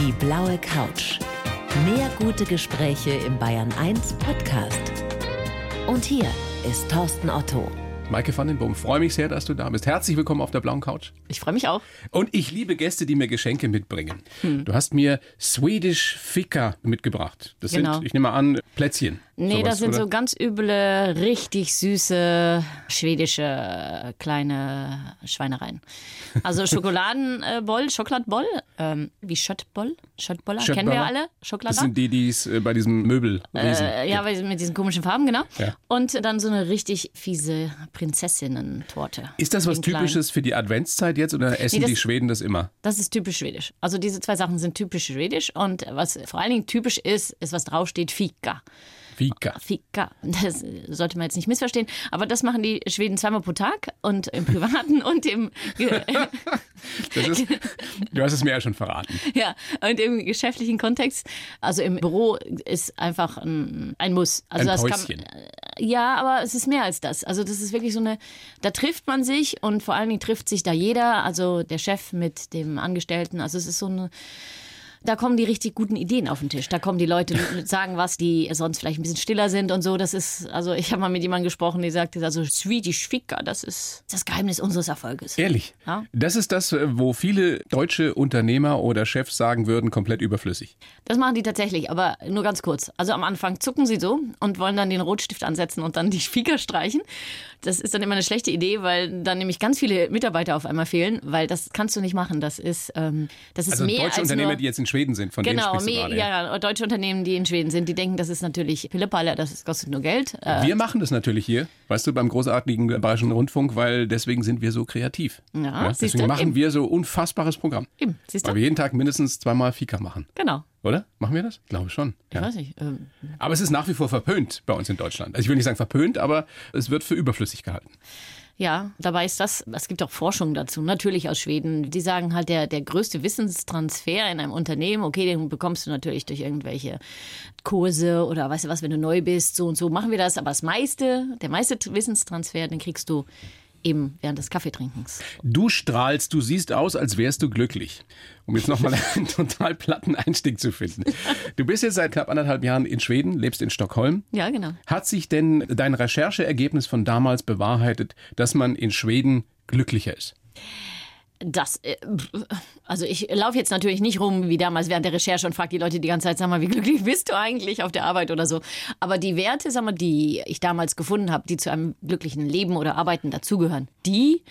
Die blaue Couch. Mehr gute Gespräche im Bayern 1 Podcast. Und hier ist Thorsten Otto. Maike van den Boom, freue mich sehr, dass du da bist. Herzlich willkommen auf der blauen Couch. Ich freue mich auch. Und ich liebe Gäste, die mir Geschenke mitbringen. Du hast mir Swedish Fika mitgebracht. Das Genau. sind, ich nehme an, Plätzchen. Nee, Sowas, das sind oder? so ganz üble, richtig süße schwedische kleine Schweinereien. Also Schokoladenboll, Schokoladboll, ähm, wie Schöttboll, Schöttboller, kennen wir alle, Das Schokolade. sind die, die es äh, bei diesem Möbel Äh, ja, mit diesen komischen Farben, genau. Ja. Und dann so eine richtig fiese Prinzessinnen-Torte. Ist das was klein. Typisches für die Adventszeit jetzt oder essen Nee, das- die Schweden das immer? Das ist typisch schwedisch. Also diese zwei Sachen sind typisch schwedisch und was vor allen Dingen typisch ist, ist, was draufsteht, Fika. Fika. Fika. Das sollte man jetzt nicht missverstehen. Aber das machen die Schweden zweimal pro Tag und im Privaten und im, Das ist, du hast es mir ja schon verraten. ja, und im geschäftlichen Kontext. Also im Büro ist einfach ein, ein Muss. Also Ein das Päuschen. kann, ja, aber es ist mehr als das. Also das ist wirklich so eine, da trifft man sich und vor allen Dingen trifft sich da jeder, also der Chef mit dem Angestellten. Also es ist so eine, da kommen die richtig guten Ideen auf den Tisch. Da kommen die Leute und sagen was, die sonst vielleicht ein bisschen stiller sind und so. Das ist, also ich habe mal mit jemandem gesprochen, die sagte, also Swedish Fika, das ist das Geheimnis unseres Erfolges. Ehrlich. Ja. Das ist das, wo viele deutsche Unternehmer oder Chefs sagen würden, komplett überflüssig. Das machen die tatsächlich, aber nur ganz kurz. Also am Anfang zucken sie so und wollen dann den Rotstift ansetzen und dann die Fika streichen. Das ist dann immer eine schlechte Idee, weil dann nämlich ganz viele Mitarbeiter auf einmal fehlen, weil das kannst du nicht machen. Das ist, ähm, das ist Also mehr deutsche als Unternehmer, nur, die jetzt in Schweden sind, von Genau, denen mehr, gerade. ja, ja, deutsche Unternehmen, die in Schweden sind, die denken, das ist natürlich Pillepalle, das kostet nur Geld. Äh, Wir machen das natürlich hier, weißt du, beim großartigen Bayerischen Rundfunk, weil deswegen sind wir so kreativ. Ja, siehst deswegen du, machen eben. wir so unfassbares Programm. eben, siehst Weil du? wir jeden Tag mindestens zweimal Fika machen. Genau. Oder? Machen wir das? Ich glaube schon. Ich Ja. weiß nicht. Ähm, Aber es ist nach wie vor verpönt bei uns in Deutschland. Also ich will nicht sagen verpönt, aber es wird für überflüssig gehalten. Ja, dabei ist das, es gibt auch Forschung dazu, natürlich aus Schweden. Die sagen halt, der, der größte Wissenstransfer in einem Unternehmen, okay, den bekommst du natürlich durch irgendwelche Kurse oder weißt du was, wenn du neu bist, so und so machen wir das. Aber das meiste, der meiste Wissenstransfer, den kriegst du eben während des Kaffeetrinkens. Du strahlst, du siehst aus, als wärst du glücklich. Um jetzt nochmal einen total platten Einstieg zu finden. Du bist jetzt seit knapp anderthalb Jahren in Schweden, lebst in Stockholm. Ja, genau. Hat sich denn dein Rechercheergebnis von damals bewahrheitet, dass man in Schweden glücklicher ist? Das, äh, also ich laufe jetzt natürlich nicht rum wie damals während der Recherche und frage die Leute die ganze Zeit, sag mal, wie glücklich bist du eigentlich auf der Arbeit oder so. Aber die Werte, sag mal, die ich damals gefunden habe, die zu einem glücklichen Leben oder Arbeiten dazugehören, die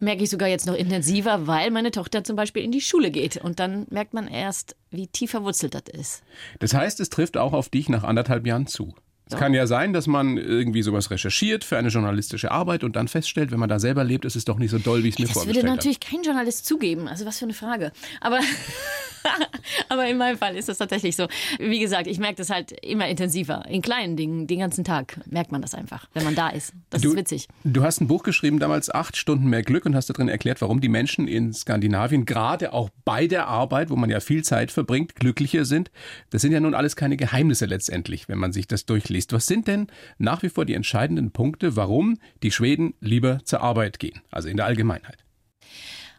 merke ich sogar jetzt noch intensiver, weil meine Tochter zum Beispiel in die Schule geht. Und dann merkt man erst, wie tief verwurzelt das ist. Das heißt, es trifft auch auf dich nach anderthalb Jahren zu. Es kann ja sein, dass man irgendwie sowas recherchiert für eine journalistische Arbeit und dann feststellt, wenn man da selber lebt, ist es doch nicht so doll, wie ich es mir Das würde vorgestellt habe. natürlich kein Journalist zugeben. Also was für eine Frage. Aber, aber in meinem Fall ist das tatsächlich so. Wie gesagt, ich merke das halt immer intensiver. In kleinen Dingen, den ganzen Tag merkt man das einfach, wenn man da ist. Das Du, ist witzig. du hast ein Buch geschrieben, damals acht Stunden mehr Glück und hast darin erklärt, warum die Menschen in Skandinavien gerade auch bei der Arbeit, wo man ja viel Zeit verbringt, glücklicher sind. Das sind ja nun alles keine Geheimnisse letztendlich, wenn man sich das durchliest. Was sind denn nach wie vor die entscheidenden Punkte, warum die Schweden lieber zur Arbeit gehen? Also in der Allgemeinheit.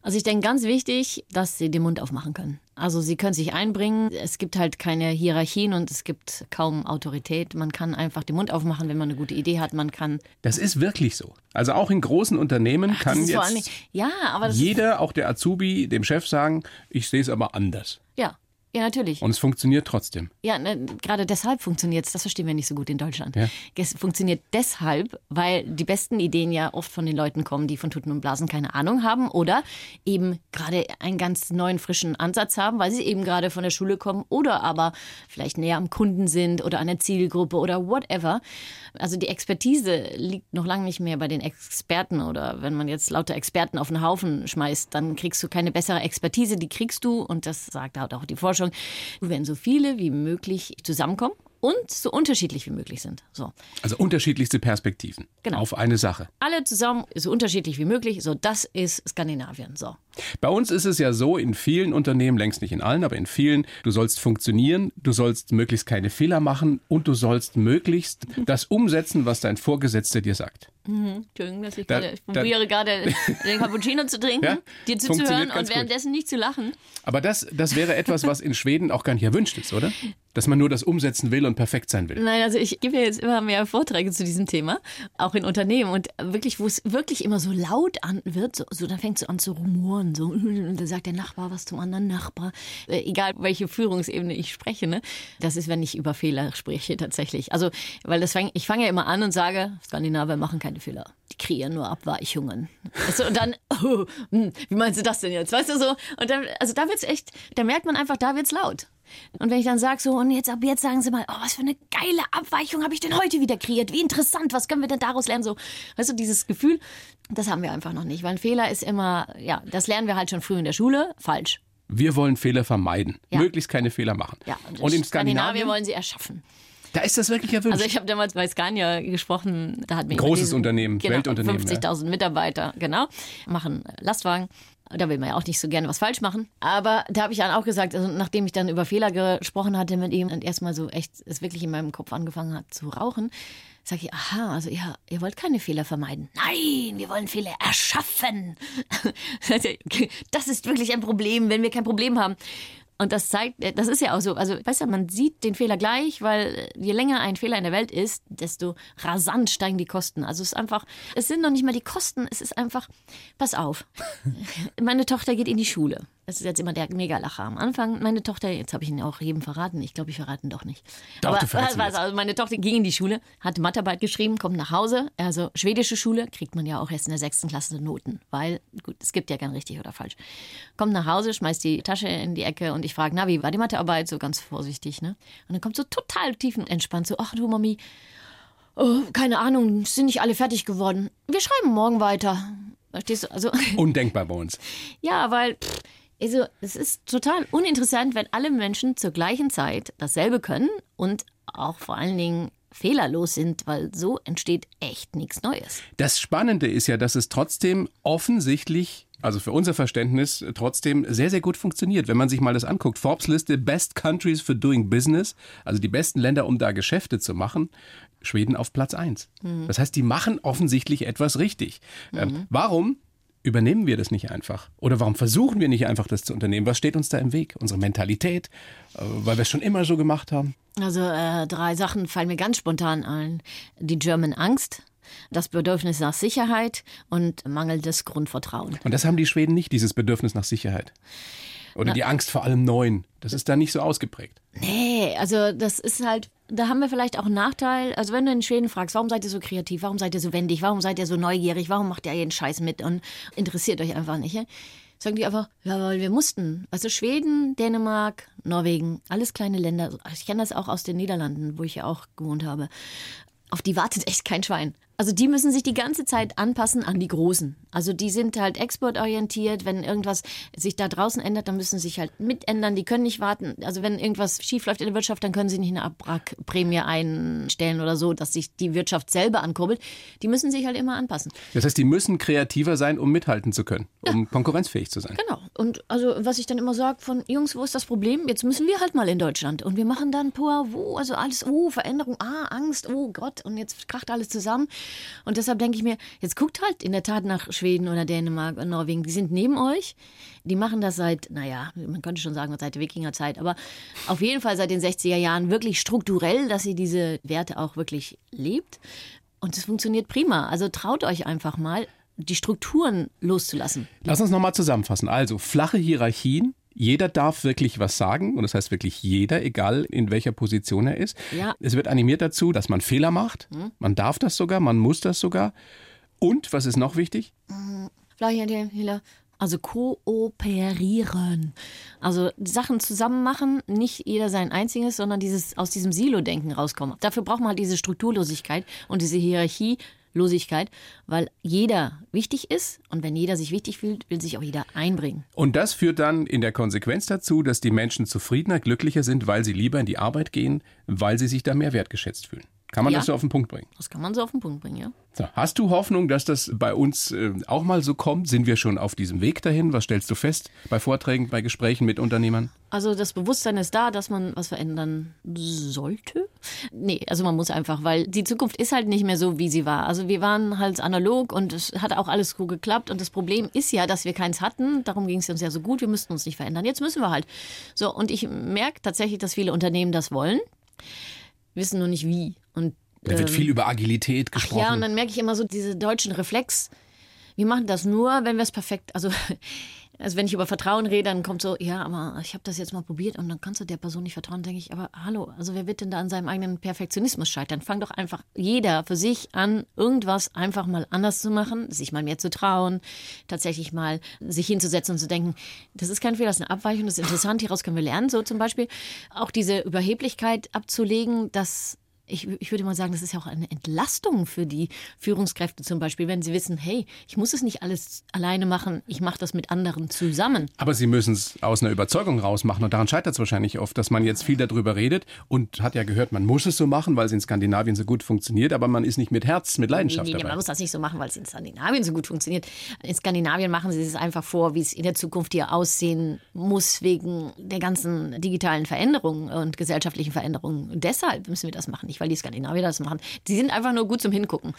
Also ich denke ganz wichtig, dass sie den Mund aufmachen können. Also sie können sich einbringen. Es gibt halt keine Hierarchien und es gibt kaum Autorität. Man kann einfach den Mund aufmachen, wenn man eine gute Idee hat. Man kann. Das ist wirklich so. Also auch in großen Unternehmen Das kann jetzt Dingen, ja, jeder, auch der Azubi, dem Chef sagen, ich sehe es aber anders. ja, ja natürlich. Und es funktioniert trotzdem. Ja, ne, gerade deshalb funktioniert es. Das verstehen wir nicht so gut in Deutschland. Ja. Es funktioniert deshalb, weil die besten Ideen ja oft von den Leuten kommen, die von Tuten und Blasen keine Ahnung haben oder eben gerade einen ganz neuen, frischen Ansatz haben, weil sie eben gerade von der Schule kommen oder aber vielleicht näher am Kunden sind oder an der Zielgruppe oder whatever. Also die Expertise liegt noch lange nicht mehr bei den Experten oder wenn man jetzt lauter Experten auf einen Haufen schmeißt, dann kriegst du keine bessere Expertise, die kriegst du und das sagt halt auch die Forschung, wenn so viele wie möglich zusammenkommen und so unterschiedlich wie möglich sind. So. Also unterschiedlichste Perspektiven Genau. auf eine Sache. Alle zusammen so unterschiedlich wie möglich. So, das ist Skandinavien. So. Bei uns ist es ja so, in vielen Unternehmen, längst nicht in allen, aber in vielen, du sollst funktionieren, du sollst möglichst keine Fehler machen und du sollst möglichst das umsetzen, was dein Vorgesetzter dir sagt. Mhm. Entschuldigung, dass ich, Da- gerade, ich da- probiere gerade den Cappuccino zu trinken, Ja, dir zuzuhören und währenddessen nicht zu lachen. Aber das, das wäre etwas, was in Schweden auch gar nicht erwünscht ist, oder? Dass man nur das umsetzen will und perfekt sein will. Nein, also ich gebe jetzt immer mehr Vorträge zu diesem Thema, auch in Unternehmen und wirklich, wo es wirklich immer so laut an wird, so, so dann fängt es an zu rumoren, so und dann sagt der Nachbar was zum anderen Nachbar, äh, egal welche Führungsebene ich spreche, ne? Das ist, wenn ich über Fehler spreche tatsächlich. Also, weil das fang, ich fange ja immer an und sage, Skandinavier machen keine Fehler, die kreieren nur Abweichungen. Du, und dann, oh, hm, wie meinst du das denn jetzt? Weißt du so? Und dann, also da wird's echt, da merkt man einfach, da wird's laut. Und wenn ich dann sage so, und jetzt ab jetzt sagen Sie mal, oh, was für eine geile Abweichung habe ich denn heute wieder kreiert? Wie interessant, was können wir denn daraus lernen? So, weißt du, dieses Gefühl, das haben wir einfach noch nicht. Weil ein Fehler ist immer, ja, das lernen wir halt schon früh in der Schule, falsch. Wir wollen Fehler vermeiden, Ja. möglichst keine Fehler machen. Ja, und in Skandinavien, wollen sie erschaffen. da ist das wirklich erwünscht. Also ich habe damals bei Scania gesprochen, da hat mir Großes jemand Unternehmen, genau, Weltunternehmen, 50.000 Mitarbeiter, genau, machen Lastwagen. Da will man ja auch nicht so gerne was falsch machen. Aber da habe ich dann auch gesagt, also nachdem ich dann über Fehler gesprochen hatte mit ihm und erstmal so echt es wirklich in meinem Kopf angefangen hat zu rauchen, sage ich, aha, also ihr, ihr wollt keine Fehler vermeiden. Nein, wir wollen Fehler erschaffen. Das ist wirklich ein Problem, wenn wir kein Problem haben. Und das zeigt, das ist ja auch so. Also, weißt du, man sieht den Fehler gleich, weil je länger ein Fehler in der Welt ist, desto rasant steigen die Kosten. Also, es ist einfach, es sind noch nicht mal die Kosten, es ist einfach, pass auf. Meine Tochter geht in die Schule. Das ist jetzt immer der Megalacher am Anfang. Meine Tochter, jetzt habe ich ihn auch jedem verraten. Ich glaube, ich verrate ihn doch nicht. Doch, Aber du was, also meine Tochter ging in die Schule, hat Mathearbeit geschrieben, kommt nach Hause. Also schwedische Schule kriegt man ja auch erst in der sechsten Klasse Noten, weil gut, es gibt ja kein richtig oder falsch. Kommt nach Hause, schmeißt die Tasche in die Ecke und ich frage, na wie war die Mathearbeit? So ganz vorsichtig, ne? Und dann kommt so total tiefenentspannt so, ach du Mami, oh, keine Ahnung, sind nicht alle fertig geworden. Wir schreiben morgen weiter. Verstehst du? Also Undenkbar bei uns. ja, weil pff, also, es ist total uninteressant, wenn alle Menschen zur gleichen Zeit dasselbe können und auch vor allen Dingen fehlerlos sind, weil so entsteht echt nichts Neues. Das Spannende ist ja, dass es trotzdem offensichtlich, also für unser Verständnis, trotzdem sehr, sehr gut funktioniert. Wenn man sich mal das anguckt, Forbes Liste Best Countries for Doing Business, also die besten Länder, um da Geschäfte zu machen, Schweden auf Platz 1. Das heißt, die machen offensichtlich etwas richtig. Ähm, warum übernehmen wir das nicht einfach? Oder warum versuchen wir nicht einfach, das zu unternehmen? Was steht uns da im Weg? Unsere Mentalität, äh, weil wir es schon immer so gemacht haben? Also äh, drei Sachen fallen mir ganz spontan ein. Die German Angst, das Bedürfnis nach Sicherheit und mangelndes Grundvertrauen. Und das haben die Schweden nicht, dieses Bedürfnis nach Sicherheit. Oder die Angst vor allem Neuen. Das ist da nicht so ausgeprägt. Nee, also das ist halt, da haben wir vielleicht auch einen Nachteil. Also wenn du in Schweden fragst, warum seid ihr so kreativ, warum seid ihr so wendig, warum seid ihr so neugierig, warum macht ihr jeden Scheiß mit und interessiert euch einfach nicht, ja? sagen die einfach, ja, weil wir mussten. Also Schweden, Dänemark, Norwegen, alles kleine Länder. Ich kenne das auch aus den Niederlanden, wo ich ja auch gewohnt habe. Auf die wartet echt kein Schwein. Also die müssen sich die ganze Zeit anpassen an die Großen. Also die sind halt exportorientiert. Wenn irgendwas sich da draußen ändert, dann müssen sie sich halt mitändern. Die können nicht warten. Also wenn irgendwas schief läuft in der Wirtschaft, dann können sie nicht eine Abwrackprämie einstellen oder so, dass sich die Wirtschaft selber ankurbelt. Die müssen sich halt immer anpassen. Das heißt, die müssen kreativer sein, um mithalten zu können, um konkurrenzfähig zu sein. Genau. Und also was ich dann immer sage von Jungs, wo ist das Problem? Jetzt müssen wir halt mal in Deutschland und wir machen dann pur, wo, also alles, oh, Veränderung, ah, Angst, oh Gott und jetzt kracht alles zusammen. Und deshalb denke ich mir, jetzt guckt halt in der Tat nach Schweden oder Dänemark und Norwegen. Die sind neben euch. Die machen das seit, naja, man könnte schon sagen, seit der Wikingerzeit, aber auf jeden Fall seit den 60er Jahren wirklich strukturell, dass sie diese Werte auch wirklich lebt. Und es funktioniert prima. Also traut euch einfach mal, die Strukturen loszulassen. Lass uns nochmal zusammenfassen. Also, flache Hierarchien. Jeder darf wirklich was sagen und das heißt wirklich jeder, egal in welcher Position er ist. Ja. Es wird animiert dazu, dass man Fehler macht. Man darf das sogar, man muss das sogar. Und, was ist noch wichtig? Also kooperieren. Also Sachen zusammen machen, nicht jeder sein einziges, sondern dieses aus diesem Silo-Denken rauskommen. Dafür braucht man halt diese Strukturlosigkeit und diese Hierarchielosigkeit, weil jeder wichtig ist und wenn jeder sich wichtig fühlt, will sich auch jeder einbringen. Und das führt dann in der Konsequenz dazu, dass die Menschen zufriedener, glücklicher sind, weil sie lieber in die Arbeit gehen, weil sie sich da mehr wertgeschätzt fühlen. Kann man Ja. das so auf den Punkt bringen? Das kann man so auf den Punkt bringen, ja. So, hast du Hoffnung, dass das bei uns äh, auch mal so kommt? Sind wir schon auf diesem Weg dahin? Was stellst du fest bei Vorträgen, bei Gesprächen mit Unternehmern? Also das Bewusstsein ist da, dass man was verändern sollte. Nee, also man muss einfach, weil die Zukunft ist halt nicht mehr so, wie sie war. Also wir waren halt analog und es hat auch alles gut geklappt. Und das Problem ist ja, dass wir keins hatten. Darum ging es uns ja so gut. Wir müssten uns nicht verändern. Jetzt müssen wir halt. So, und ich merke tatsächlich, dass viele Unternehmen das wollen, wissen nur nicht wie. Und Da wird ähm, viel über Agilität Ach gesprochen. ja, und dann merke ich immer so diese deutschen Reflex. Wir machen das nur, wenn wir es perfekt, also, also wenn ich über Vertrauen rede, dann kommt so, ja, aber ich habe das jetzt mal probiert und dann kannst du der Person nicht vertrauen, denke ich, aber hallo, also wer wird denn da an seinem eigenen Perfektionismus scheitern? Fang doch einfach jeder für sich an, irgendwas einfach mal anders zu machen, sich mal mehr zu trauen, tatsächlich mal sich hinzusetzen und zu denken, das ist kein Fehler, das ist eine Abweichung, das ist interessant, hieraus können wir lernen, so zum Beispiel. Auch diese Überheblichkeit abzulegen, dass ich, ich würde mal sagen, das ist ja auch eine Entlastung für die Führungskräfte zum Beispiel, wenn sie wissen, hey, ich muss es nicht alles alleine machen, ich mache das mit anderen zusammen. Aber sie müssen es aus einer Überzeugung rausmachen und daran scheitert es wahrscheinlich oft, dass man jetzt viel darüber redet und hat ja gehört, man muss es so machen, weil es in Skandinavien so gut funktioniert, aber man ist nicht mit Herz, mit Leidenschaft nee, nee, dabei. man muss das nicht so machen, weil es in Skandinavien so gut funktioniert. In Skandinavien machen sie es einfach vor, wie es in der Zukunft hier aussehen muss, wegen der ganzen digitalen Veränderungen und gesellschaftlichen Veränderungen. Und deshalb müssen wir das machen, nicht weil die Skandinavier das machen. Die sind einfach nur gut zum Hingucken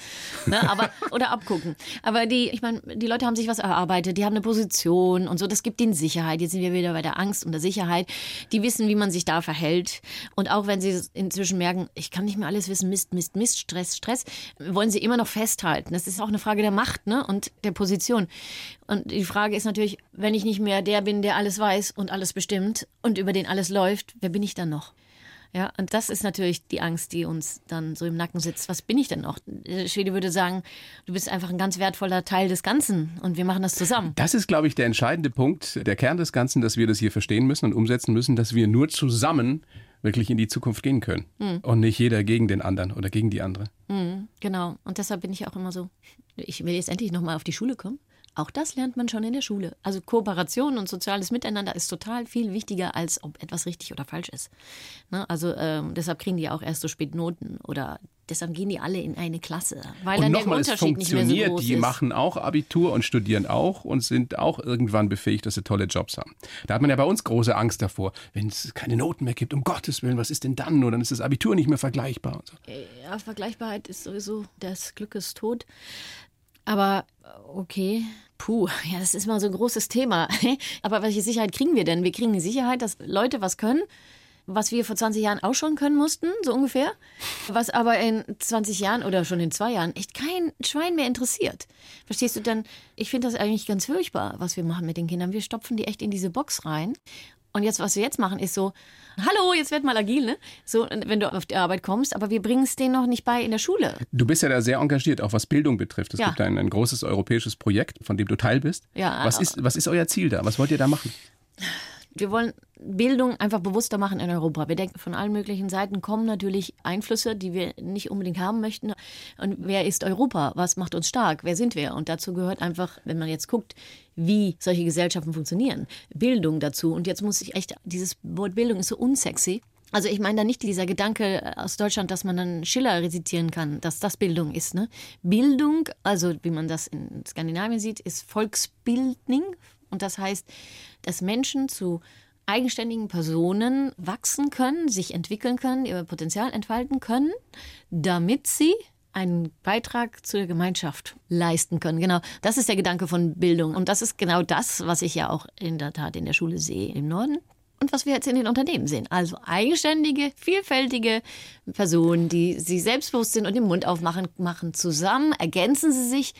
ne? aber, oder abgucken. Aber die, ich meine, die Leute haben sich was erarbeitet, die haben eine Position und so, das gibt ihnen Sicherheit. Jetzt sind wir wieder bei der Angst und der Sicherheit. Die wissen, wie man sich da verhält. Und auch wenn sie inzwischen merken, ich kann nicht mehr alles wissen, Mist, Mist, Mist, Stress, Stress, wollen sie immer noch festhalten. Das ist auch eine Frage der Macht ne? und der Position. Und die Frage ist natürlich, wenn ich nicht mehr der bin, der alles weiß und alles bestimmt und über den alles läuft, wer bin ich dann noch? Ja, und das ist natürlich die Angst, die uns dann so im Nacken sitzt. Was bin ich denn noch? Der Schwede würde sagen, du bist einfach ein ganz wertvoller Teil des Ganzen und wir machen das zusammen. Das ist, glaube ich, der entscheidende Punkt, der Kern des Ganzen, dass wir das hier verstehen müssen und umsetzen müssen, dass wir nur zusammen wirklich in die Zukunft gehen können und nicht jeder gegen den anderen oder gegen die andere. Genau. Und deshalb bin ich auch immer so, ich will jetzt endlich nochmal auf die Schule kommen. Auch das lernt man schon in der Schule. Also Kooperation und soziales Miteinander ist total viel wichtiger, als ob etwas richtig oder falsch ist. Ne? Also ähm, deshalb kriegen die auch erst so spät Noten oder deshalb gehen die alle in eine Klasse, weil Und dann der nochmal, es Unterschied nicht mehr so funktioniert, groß die ist. machen auch Abitur und studieren auch und sind auch irgendwann befähigt, dass sie tolle Jobs haben. Da hat man ja bei uns große Angst davor, wenn es keine Noten mehr gibt, um Gottes Willen, was ist denn dann? Oder dann ist das Abitur nicht mehr vergleichbar. Und so. Ja, Vergleichbarkeit ist sowieso des Glückes Tod. Aber okay, puh, ja, das ist mal so ein großes Thema. Aber welche Sicherheit kriegen wir denn? Wir kriegen die Sicherheit, dass Leute was können, was wir vor 20 Jahren auch schon können mussten, so ungefähr. Was aber in 20 Jahren oder schon in zwei Jahren echt kein Schwein mehr interessiert. Verstehst du dann? Ich finde das eigentlich ganz furchtbar, was wir machen mit den Kindern. Wir stopfen die echt in diese Box rein. Und jetzt, was wir jetzt machen, ist so, hallo, jetzt werd mal agil, ne? So, wenn du auf die Arbeit kommst, aber wir bringen es denen noch nicht bei in der Schule. Du bist ja da sehr engagiert, auch was Bildung betrifft. Es Ja. gibt ein, ein großes europäisches Projekt, von dem du Teil bist. Ja, was, ist, was ist euer Ziel da? Was wollt ihr da machen? Wir wollen Bildung einfach bewusster machen in Europa. Wir denken, von allen möglichen Seiten kommen natürlich Einflüsse, die wir nicht unbedingt haben möchten. Und wer ist Europa? Was macht uns stark? Wer sind wir? Und dazu gehört einfach, wenn man jetzt guckt, wie solche Gesellschaften funktionieren, Bildung dazu. Und jetzt muss ich echt, dieses Wort Bildung ist so unsexy. Also ich meine da nicht dieser Gedanke aus Deutschland, dass man dann Schiller rezitieren kann, dass das Bildung ist. Ne? Bildung, also wie man das in Skandinavien sieht, ist Volksbildning. Und das heißt, dass Menschen zu eigenständigen Personen wachsen können, sich entwickeln können, ihr Potenzial entfalten können, damit sie einen Beitrag zur Gemeinschaft leisten können. Genau, das ist der Gedanke von Bildung. Und das ist genau das, was ich ja auch in der Tat in der Schule sehe im Norden. Und was wir jetzt in den Unternehmen sehen. Also eigenständige, vielfältige Personen, die sich selbstbewusst sind und den Mund aufmachen, machen zusammen, ergänzen sie sich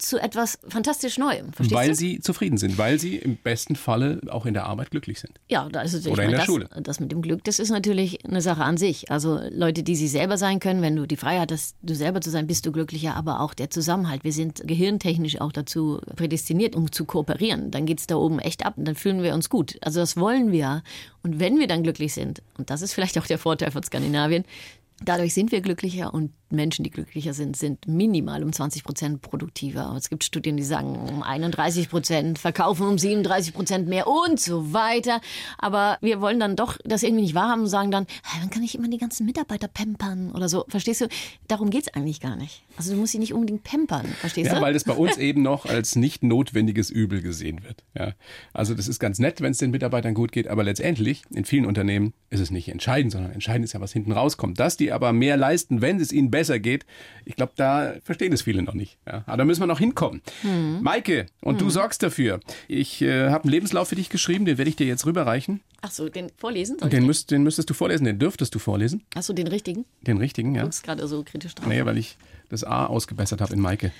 zu etwas fantastisch Neuem. Verstehst weil du? sie zufrieden sind, weil sie im besten Falle auch in der Arbeit glücklich sind. Ja, da ist es, Oder in der das, Schule. das mit dem Glück, das ist natürlich eine Sache an sich. Also Leute, die sie selber sein können, wenn du die Freiheit hast, du selber zu sein, bist du glücklicher, aber auch der Zusammenhalt. Wir sind gehirntechnisch auch dazu prädestiniert, um zu kooperieren. Dann geht's da oben echt ab und dann fühlen wir uns gut. Also das wollen wir. Und wenn wir dann glücklich sind, und das ist vielleicht auch der Vorteil von Skandinavien, Dadurch sind wir glücklicher und Menschen, die glücklicher sind, sind minimal um 20 Prozent produktiver. Es gibt Studien, die sagen um 31 Prozent, verkaufen um 37 Prozent mehr und so weiter. Aber wir wollen dann doch das irgendwie nicht wahrhaben und sagen dann, dann kann ich immer die ganzen Mitarbeiter pampern oder so. Verstehst du? Darum geht es eigentlich gar nicht. Also du musst sie nicht unbedingt pampern, verstehst ja, du? weil das bei uns eben noch als nicht notwendiges Übel gesehen wird. Ja. Also das ist ganz nett, wenn es den Mitarbeitern gut geht, aber letztendlich in vielen Unternehmen ist es nicht entscheidend, sondern entscheidend ist ja, was hinten rauskommt. Dass die aber mehr leisten, wenn es ihnen besser geht, ich glaube, da verstehen es viele noch nicht. Ja. Aber da müssen wir noch hinkommen. Hm. Maike, und hm. du sorgst dafür. Ich äh, habe einen Lebenslauf für dich geschrieben, den werde ich dir jetzt rüberreichen. Ach so, den vorlesen? Und den, müsst, den müsstest du vorlesen, den dürftest du vorlesen. Ach so, den richtigen? Den richtigen, ja. Du guckst gerade so kritisch drauf. Nee, weil ich das A ausgebessert habe in Maike.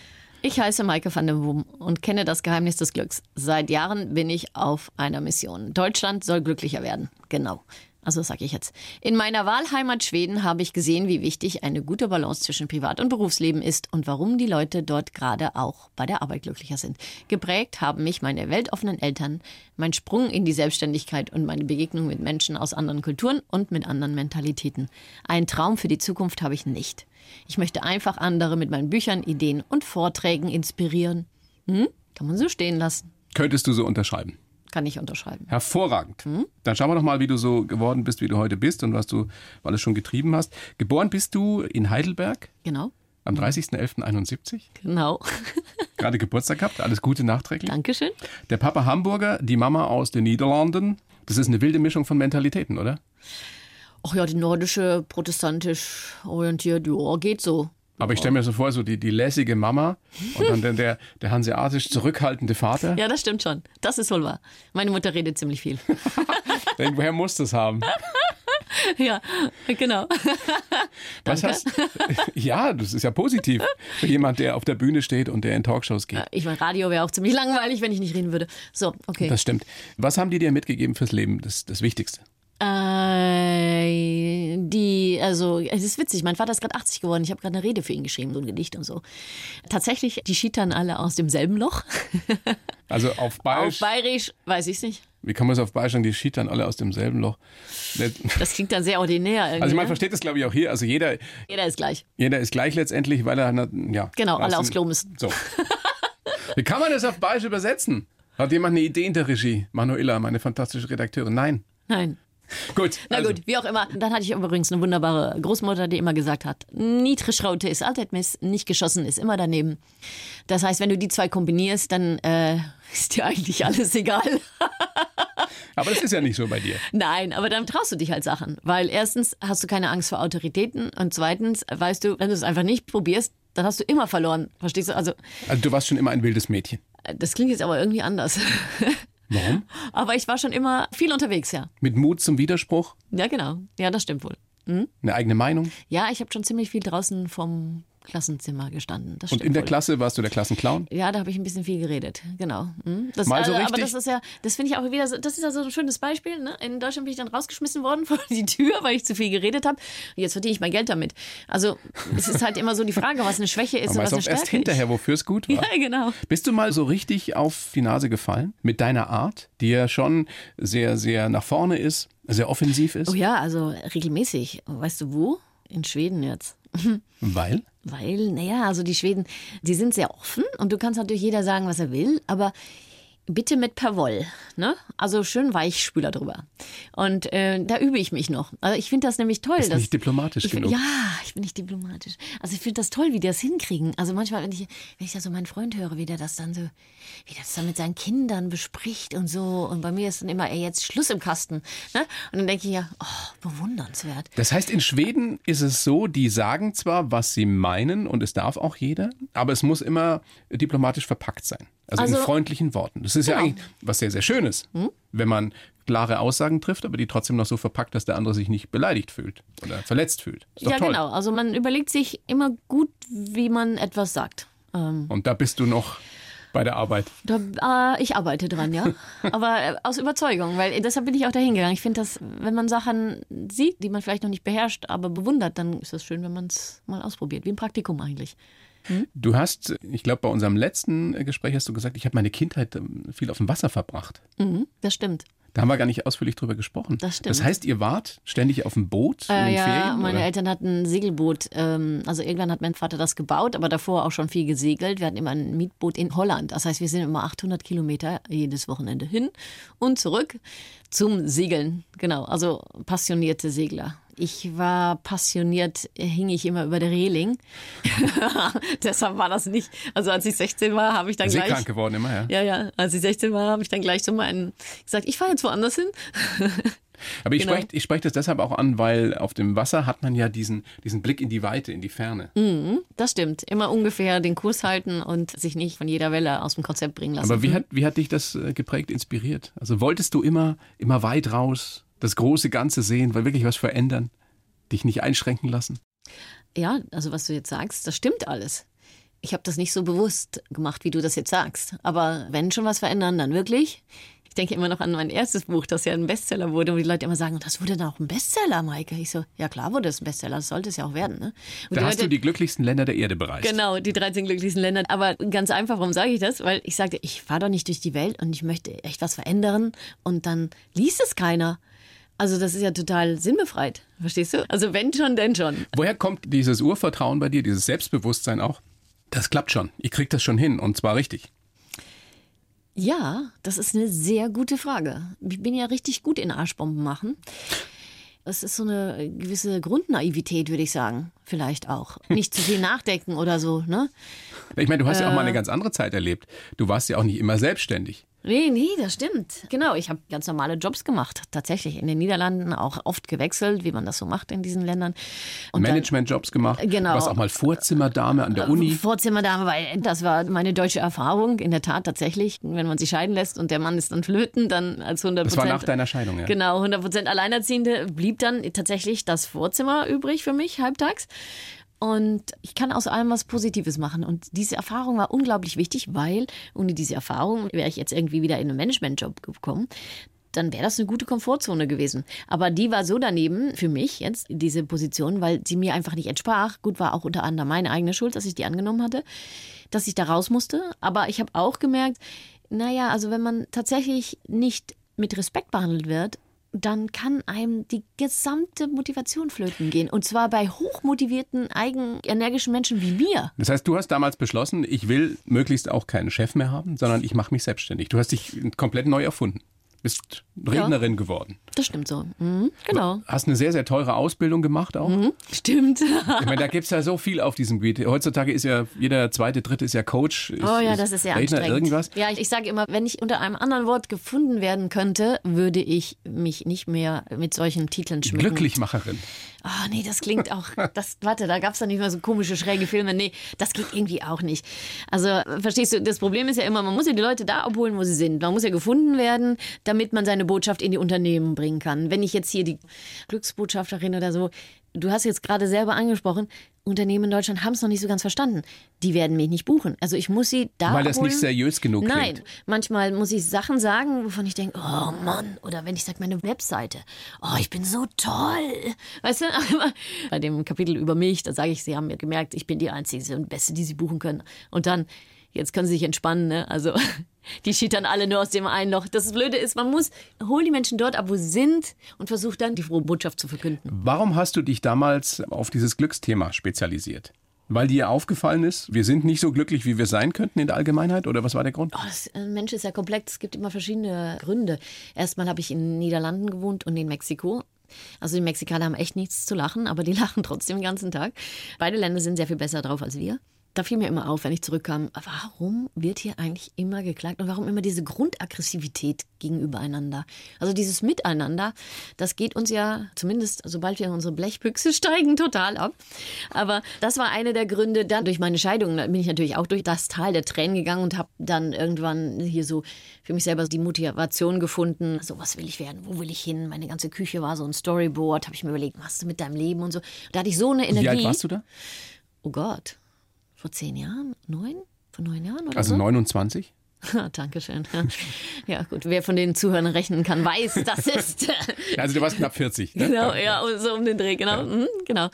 Ich heiße Maike van der Wum und kenne das Geheimnis des Glücks. Seit Jahren bin ich auf einer Mission. Deutschland soll glücklicher werden. Genau. Also sage ich jetzt. In meiner Wahlheimat Schweden habe ich gesehen, wie wichtig eine gute Balance zwischen Privat- und Berufsleben ist und warum die Leute dort gerade auch bei der Arbeit glücklicher sind. Geprägt haben mich meine weltoffenen Eltern, mein Sprung in die Selbstständigkeit und meine Begegnung mit Menschen aus anderen Kulturen und mit anderen Mentalitäten. Ein Traum für die Zukunft habe ich nicht. Ich möchte einfach andere mit meinen Büchern, Ideen und Vorträgen inspirieren. Hm? Kann man so stehen lassen. Könntest du so unterschreiben? Kann ich unterschreiben. Hervorragend. Hm? Dann schauen wir doch mal, wie du so geworden bist, wie du heute bist und was du alles schon getrieben hast. Geboren bist du in Heidelberg? Genau. Am 30.11.71? Genau. Gerade Geburtstag gehabt. Alles Gute nachträglich. Dankeschön. Der Papa Hamburger, die Mama aus den Niederlanden. Das ist eine wilde Mischung von Mentalitäten, oder? Ach ja, die nordische, protestantisch orientiert, ja, geht so. Aber ich stelle mir so vor, so die, die lässige Mama und dann der, der, der hanseatisch zurückhaltende Vater. Ja, das stimmt schon. Das ist wohl wahr. Meine Mutter redet ziemlich viel. Woher muss das haben? Ja, genau. Was hast, ja, das ist ja positiv für jemand, der auf der Bühne steht und der in Talkshows geht. Ich meine, Radio wäre auch ziemlich langweilig, wenn ich nicht reden würde. So, okay. Das stimmt. Was haben die dir mitgegeben fürs Leben? Das, das Wichtigste. Äh, die, also, es ist witzig, mein Vater ist gerade 80 geworden, ich habe gerade eine Rede für ihn geschrieben, so ein Gedicht und so. Tatsächlich, die schietern alle aus demselben Loch. Also auf Bayerisch. Auf Bayerisch weiß ich nicht. Wie kann man es auf Bayerisch sagen, die schietern alle aus demselben Loch? Das klingt dann sehr ordinär. Also man ne? versteht das, glaube ich, auch hier. Also jeder. Jeder ist gleich. Jeder ist gleich letztendlich, weil er, ja. Genau, alle aufs Klo müssen. So. Wie kann man das auf Bayerisch übersetzen? Hat jemand eine Idee in der Regie? Manuela, meine fantastische Redakteurin. Nein. Nein. Gut. Na also. gut, wie auch immer. Dann hatte ich übrigens eine wunderbare Großmutter, die immer gesagt hat, niedrig ist Altertmiss, nicht geschossen ist immer daneben. Das heißt, wenn du die zwei kombinierst, dann äh, ist dir eigentlich alles egal. Aber das ist ja nicht so bei dir. Nein, aber dann traust du dich halt Sachen. Weil erstens hast du keine Angst vor Autoritäten und zweitens weißt du, wenn du es einfach nicht probierst, dann hast du immer verloren. Verstehst du? Also, also du warst schon immer ein wildes Mädchen. Das klingt jetzt aber irgendwie anders. Warum? Aber ich war schon immer viel unterwegs, ja. Mit Mut zum Widerspruch? Ja, genau. Ja, das stimmt wohl. Hm? Eine eigene Meinung? Ja, ich habe schon ziemlich viel draußen vom Klassenzimmer gestanden. Das und in der wohl. Klasse warst du der Klassenclown? Ja, da habe ich ein bisschen viel geredet, genau. Hm? Das, Mal so richtig? Aber das ist ja, das finde ich auch wieder, so, das ist ja so ein schönes Beispiel. Ne? In Deutschland bin ich dann rausgeschmissen worden vor die Tür, weil ich zu viel geredet habe. Jetzt verdiene ich mein Geld damit. Also es ist halt immer so die Frage, was eine Schwäche ist aber und was eine Stärke erst hinterher, wofür es gut war. Ja, genau. Bist du mal so richtig auf die Nase gefallen mit deiner Art, die ja schon sehr, sehr nach vorne ist, sehr offensiv ist? Oh ja, also regelmäßig. Weißt du wo? In Schweden jetzt. Weil? Weil, naja, also die Schweden, die sind sehr offen und du kannst natürlich jeder sagen, was er will, aber bitte mit Perwoll, ne? Also schön Weichspüler drüber. Und äh, da übe ich mich noch. Also ich finde das nämlich toll. Ist nicht diplomatisch ich, genug. Ja, ich bin nicht diplomatisch. Also ich finde das toll, wie die das hinkriegen. Also manchmal, wenn ich, wenn ich da so meinen Freund höre, wie der das dann so, wie das dann mit seinen Kindern bespricht und so. Und bei mir ist dann immer, ey, jetzt Schluss im Kasten. Ne? Und dann denke ich ja, oh, bewundernswert. Das heißt, in Schweden ist es so, die sagen zwar, was sie meinen und es darf auch jeder, aber es muss immer diplomatisch verpackt sein. Also, also in freundlichen Worten. Das ist genau. ja eigentlich was sehr, sehr Schönes, hm? wenn man klare Aussagen trifft, aber die trotzdem noch so verpackt, dass der andere sich nicht beleidigt fühlt oder verletzt fühlt. ja, toll. genau. Also man überlegt sich immer gut, wie man etwas sagt. Ähm Und da bist du noch bei der Arbeit? Da, äh, ich arbeite dran, ja. Aber äh, aus Überzeugung, weil deshalb bin ich auch dahin gegangen. Ich finde, dass wenn man Sachen sieht, die man vielleicht noch nicht beherrscht, aber bewundert, dann ist das schön, wenn man es mal ausprobiert. Wie ein Praktikum eigentlich. Hm? Du hast, ich glaube, bei unserem letzten Gespräch hast du gesagt, ich habe meine Kindheit ähm, viel auf dem Wasser verbracht. Mhm, das stimmt. Da haben wir gar nicht ausführlich drüber gesprochen. Das stimmt. Das heißt, ihr wart ständig auf dem Boot in Äh, den ja, Ferien? meine oder? Eltern hatten ein Segelboot. Ähm, also irgendwann hat mein Vater das gebaut, aber davor auch schon viel gesegelt. Wir hatten immer ein Mietboot in Holland. Das heißt, wir sind immer 800 Kilometer jedes Wochenende hin und zurück zum Segeln. Genau, also passionierte Segler. Ich war passioniert, hing ich immer über der Reling. Deshalb war das nicht. Also als ich 16 war, habe ich dann gleich. Seekrank geworden immer, ja. Ja, ja. Als ich 16 war, habe ich dann gleich so meinen gesagt, ich fahre jetzt woanders hin. Aber ich Genau. spreche sprech das deshalb auch an, weil auf dem Wasser hat man ja diesen, diesen Blick in die Weite, in die Ferne. Das stimmt. Immer ungefähr den Kurs halten und sich nicht von jeder Welle aus dem Konzept bringen lassen. Aber wie hat, wie hat dich das äh, geprägt, inspiriert? Also wolltest du immer, immer weit raus, das große Ganze sehen, weil wirklich was verändern, dich nicht einschränken lassen? Ja, also was du jetzt sagst, das stimmt alles. Ich habe das nicht so bewusst gemacht, wie du das jetzt sagst. Aber wenn schon was verändern, dann wirklich. Ich denke immer noch an mein erstes Buch, das ja ein Bestseller wurde, wo die Leute immer sagen, das wurde dann auch ein Bestseller, Maike. Ich so, ja klar wurde es ein Bestseller, das sollte es ja auch werden. Ne? Und Da hast Leute- du die glücklichsten Länder der Erde bereist. Genau, die 13 glücklichsten Länder. Aber ganz einfach, warum sage ich das? Weil ich sagte, ich fahre doch nicht durch die Welt und ich möchte echt was verändern und dann liest es keiner. Also das ist ja total sinnbefreit, verstehst du? Also wenn schon, denn schon. Woher kommt dieses Urvertrauen bei dir, dieses Selbstbewusstsein auch? Das klappt schon. Ich krieg das schon hin und zwar richtig. Ja, das ist eine sehr gute Frage. Ich bin ja richtig gut in Arschbomben machen. Es ist so eine gewisse Grundnaivität, würde ich sagen. Vielleicht auch. Nicht zu viel nachdenken oder so, ne? Ich meine, du hast ja auch mal Äh. eine ganz andere Zeit erlebt. Du warst ja auch nicht immer selbstständig. Nee, nee, das stimmt. Genau, ich habe ganz normale Jobs gemacht. Tatsächlich in den Niederlanden auch oft gewechselt, wie man das so macht in diesen Ländern. Managementjobs gemacht. Genau. Du warst auch mal Vorzimmerdame an der Uni. Vorzimmerdame, weil das war meine deutsche Erfahrung, in der Tat tatsächlich. Wenn man sich scheiden lässt und der Mann ist dann flöten, dann als 100 Das war nach deiner Scheidung, ja. Genau, 100 Alleinerziehende blieb dann tatsächlich das Vorzimmer übrig für mich halbtags. Und ich kann aus allem was Positives machen. Und diese Erfahrung war unglaublich wichtig, weil ohne diese Erfahrung wäre ich jetzt irgendwie wieder in einen Managementjob gekommen. Dann wäre das eine gute Komfortzone gewesen. Aber die war so daneben für mich jetzt, diese Position, weil sie mir einfach nicht entsprach. Gut, war auch unter anderem meine eigene Schuld, dass ich die angenommen hatte, dass ich da raus musste. Aber ich habe auch gemerkt, naja, also wenn man tatsächlich nicht mit Respekt behandelt wird, dann kann einem die gesamte Motivation flöten gehen. Und zwar bei hochmotivierten, eigenenergischen Menschen wie mir. Das heißt, du hast damals beschlossen, ich will möglichst auch keinen Chef mehr haben, sondern ich mache mich selbstständig. Du hast dich komplett neu erfunden. Bist Rednerin geworden. Das stimmt so. Mhm, genau. Hast eine sehr, sehr teure Ausbildung gemacht auch. Stimmt. Ich meine, da gibt's ja so viel auf diesem Gebiet. Heutzutage ist ja jeder zweite, dritte ist ja Coach. Ist, Oh ja, das ist sehr Redner, irgendwas. Ja, ich, ich sage immer, wenn ich unter einem anderen Wort gefunden werden könnte, würde ich mich nicht mehr mit solchen Titeln schmücken. Glücklichmacherin. Ah, nee, das klingt auch. Das, warte, da gab es doch nicht mal so komische, schräge Filme. Nee, das geht irgendwie auch nicht. Also, verstehst du, das Problem ist ja immer, man muss ja die Leute da abholen, wo sie sind. Man muss ja gefunden werden, damit man seine Botschaft in die Unternehmen bringen kann. Wenn ich jetzt hier die Glücksbotschafterin oder so, du hast jetzt gerade selber angesprochen, Unternehmen in Deutschland haben es noch nicht so ganz verstanden. Die werden mich nicht buchen. Also ich muss sie da Weil das abholen. nicht seriös genug Nein, klingt. manchmal muss ich Sachen sagen, wovon ich denke, oh Mann, oder wenn ich sage, meine Webseite, oh, ich bin so toll. Weißt du, bei dem Kapitel über mich, da sage ich, sie haben mir gemerkt, ich bin die Einzige und Beste, die sie buchen können. Und dann, jetzt können sie sich entspannen, ne? Also, die schittern alle nur aus dem einen Loch. Das Blöde ist, man muss, hol die Menschen dort ab, wo sie sind und versuch dann, die frohe Botschaft zu verkünden. Warum hast du dich damals auf dieses Glücksthema spezialisiert? Weil dir aufgefallen ist, wir sind nicht so glücklich, wie wir sein könnten in der Allgemeinheit? Oder was war der Grund? Oh, das, ein Mensch ist ja komplex. Es gibt immer verschiedene Gründe. Erstmal habe ich in den Niederlanden gewohnt und in Mexiko. Also die Mexikaner haben echt nichts zu lachen, aber die lachen trotzdem den ganzen Tag. Beide Länder sind sehr viel besser drauf als wir. Da fiel mir immer auf, wenn ich zurückkam, warum wird hier eigentlich immer geklagt und warum immer diese Grundaggressivität gegenübereinander? Also dieses Miteinander, das geht uns ja zumindest, sobald wir in unsere Blechbüchse steigen, total ab. Aber das war einer der Gründe. Dann durch meine Scheidung da bin ich natürlich auch durch das Tal der Tränen gegangen und habe dann irgendwann hier so für mich selber die Motivation gefunden. So, was will ich werden? Wo will ich hin? Meine ganze Küche war so ein Storyboard. Habe ich mir überlegt, was machst du mit deinem Leben und so. Da hatte ich so eine Energie. Wie alt warst du da? Oh Gott, vor zehn Jahren? Neun? Vor neun Jahren oder Also so? 29? Dankeschön. Ja. ja, gut. Wer von den Zuhörern rechnen kann, weiß, das ist. also du warst knapp 40. Ne? Genau, ja, so um den Dreh, genau. Ja. Mhm, genau.